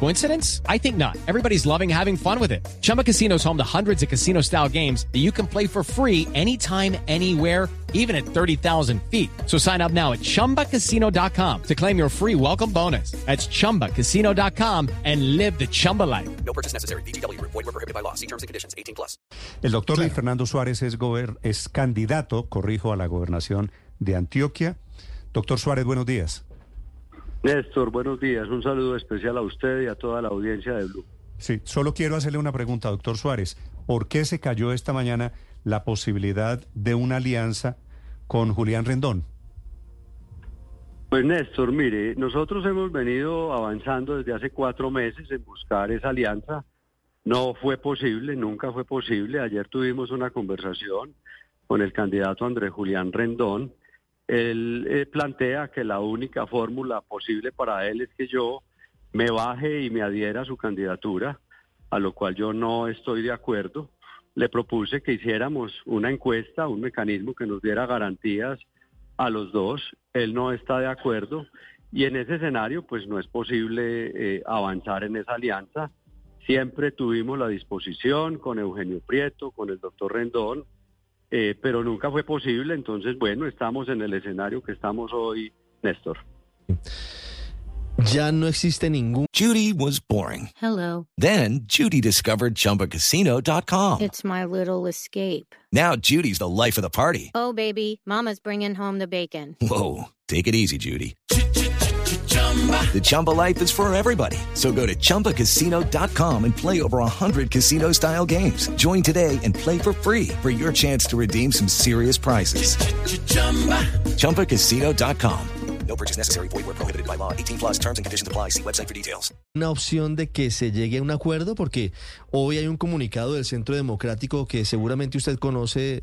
Coincidence? I think not. Everybody's loving having fun with it. Chumba Casino is home to hundreds of casino style games that you can play for free anytime, anywhere, even at 30,000 feet. So sign up now at chumbacasino.com to claim your free welcome bonus. That's chumbacasino.com and live the Chumba life. No purchase necessary. BGW. Void were prohibited by law. See terms and conditions. 18 plus. El doctor Luis Fernando Suárez es, gober- es candidato, corrijo, a la gobernación de Antioquia. Doctor Suárez, buenos días. Néstor, buenos días. Un saludo especial a usted y a toda la audiencia de Blue. Sí, solo quiero hacerle una pregunta, doctor Suárez. ¿Por qué se cayó esta mañana la posibilidad de una alianza con Julián Rendón? Pues Néstor, mire, nosotros hemos venido avanzando desde hace cuatro meses en buscar esa alianza. No fue posible, nunca fue posible. Ayer tuvimos una conversación con el candidato Andrés Julián Rendón. Él eh, plantea que la única fórmula posible para él es que yo me baje y me adhiera a su candidatura, a lo cual yo no estoy de acuerdo. Le propuse que hiciéramos una encuesta, un mecanismo que nos diera garantías a los dos. Él no está de acuerdo y en ese escenario pues no es posible eh, avanzar en esa alianza. Siempre tuvimos la disposición con Eugenio Prieto, con el doctor Rendón, eh, pero nunca fue posible. Entonces, bueno, estamos en el escenario que estamos hoy, Néstor. Ya no existe ningún Judy was boring. Hello. Then Judy discovered ChumbaCasino.com. It's my little escape. Now Judy's the life of the party. Oh, baby, Mama's bringing home the bacon. Whoa, take it easy, Judy. The Chumba life is for everybody. So go to ChumbaCasino.com and play over 100 casino-style games. Join today and play for free for your chance to redeem some serious prizes. ChumbaCasino.com. No purchase necessary. Void were prohibited by law. 18 plus terms and conditions apply. See website for details. una opción de que se llegue a un acuerdo? Porque hoy hay un comunicado del Centro Democrático que seguramente usted conoce,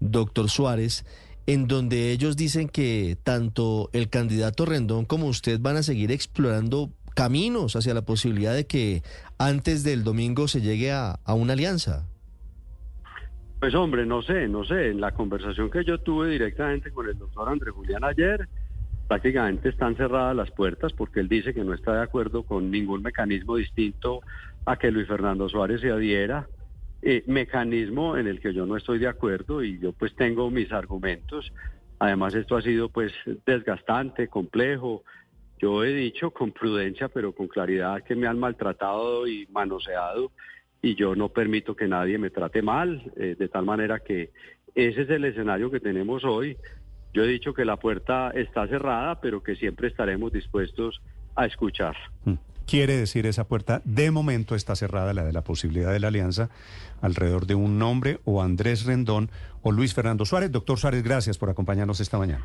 doctor Suárez, en donde ellos dicen que tanto el candidato Rendón como usted van a seguir explorando caminos hacia la posibilidad de que antes del domingo se llegue a, una alianza. Pues hombre, no sé, no sé. En la conversación que yo tuve directamente con el doctor Andrés Julián ayer, prácticamente están cerradas las puertas porque él dice que no está de acuerdo con ningún mecanismo distinto a que Luis Fernando Suárez se adhiera. Eh, mecanismo en el que yo no estoy de acuerdo y yo pues tengo mis argumentos. Además esto ha sido pues desgastante, complejo. Yo he dicho con prudencia pero con claridad que me han maltratado y manoseado y yo no permito que nadie me trate mal, eh, de tal manera que ese es el escenario que tenemos hoy. Yo he dicho que la puerta está cerrada, pero que siempre estaremos dispuestos a escuchar. Mm. Quiere decir esa puerta, de momento está cerrada, la de la posibilidad de la alianza, alrededor de un nombre o Andrés Rendón o Luis Fernando Suárez. Doctor Suárez, gracias por acompañarnos esta mañana.